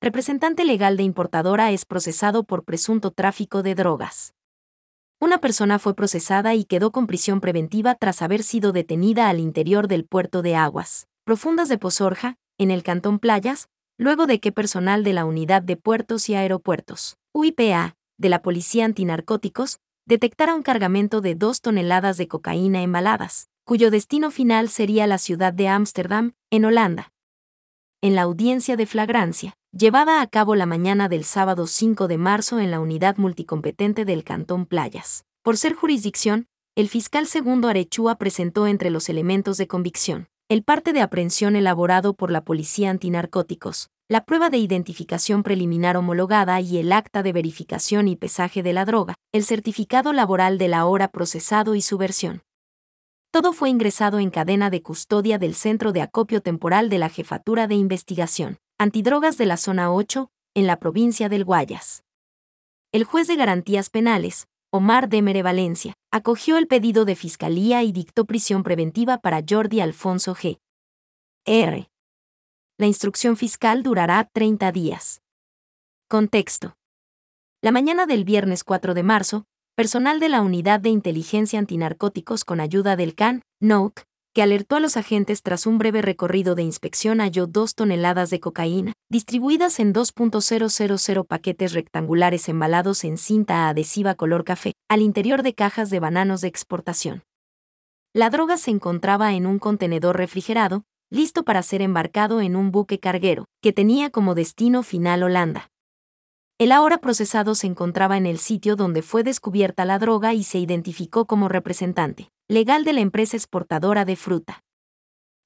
representante legal de importadora, es procesado por presunto tráfico de drogas. Una persona fue procesada y quedó con prisión preventiva tras haber sido detenida al interior del puerto de aguas profundas de Pozorja, en el Cantón Playas, luego de que personal de la Unidad de Puertos y Aeropuertos, UIPA, de la Policía Antinarcóticos, detectara un cargamento de dos toneladas de cocaína embaladas, cuyo destino final sería la ciudad de Ámsterdam, en Holanda. En la audiencia de flagrancia, llevada a cabo la mañana del sábado 5 de marzo en la unidad multicompetente del Cantón Playas, por ser jurisdicción, el fiscal segundo Arechúa presentó entre los elementos de convicción el parte de aprehensión elaborado por la Policía Antinarcóticos, la prueba de identificación preliminar homologada y el acta de verificación y pesaje de la droga, el certificado laboral de la hora procesado y su versión. Todo fue ingresado en cadena de custodia del Centro de Acopio Temporal de la Jefatura de Investigación, Antidrogas de la Zona 8, en la provincia del Guayas. El juez de garantías penales, Omar Demere Valencia, acogió el pedido de fiscalía y dictó prisión preventiva para Jordi Alfonso G. R. La instrucción fiscal durará 30 días. Contexto. La mañana del viernes 4 de marzo, personal de la Unidad de Inteligencia Antinarcóticos con ayuda del CAN, NOC, que alertó a los agentes tras un breve recorrido de inspección halló dos toneladas de cocaína, distribuidas en 2.000 paquetes rectangulares embalados en cinta adhesiva color café, al interior de cajas de bananos de exportación. La droga se encontraba en un contenedor refrigerado, listo para ser embarcado en un buque carguero, que tenía como destino final Holanda. El ahora procesado se encontraba en el sitio donde fue descubierta la droga y se identificó como representante legal de la empresa exportadora de fruta.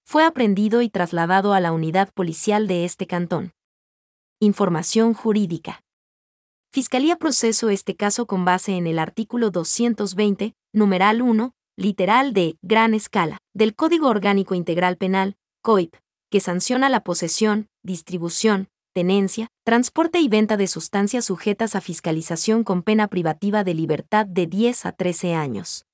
Fue aprendido y trasladado a la unidad policial de este cantón. Información jurídica. Fiscalía procesó este caso con base en el artículo 220, numeral 1, literal de gran escala, del Código Orgánico Integral Penal, COIP, que sanciona la posesión, distribución, tenencia, transporte y venta de sustancias sujetas a fiscalización con pena privativa de libertad de 10 a 13 años.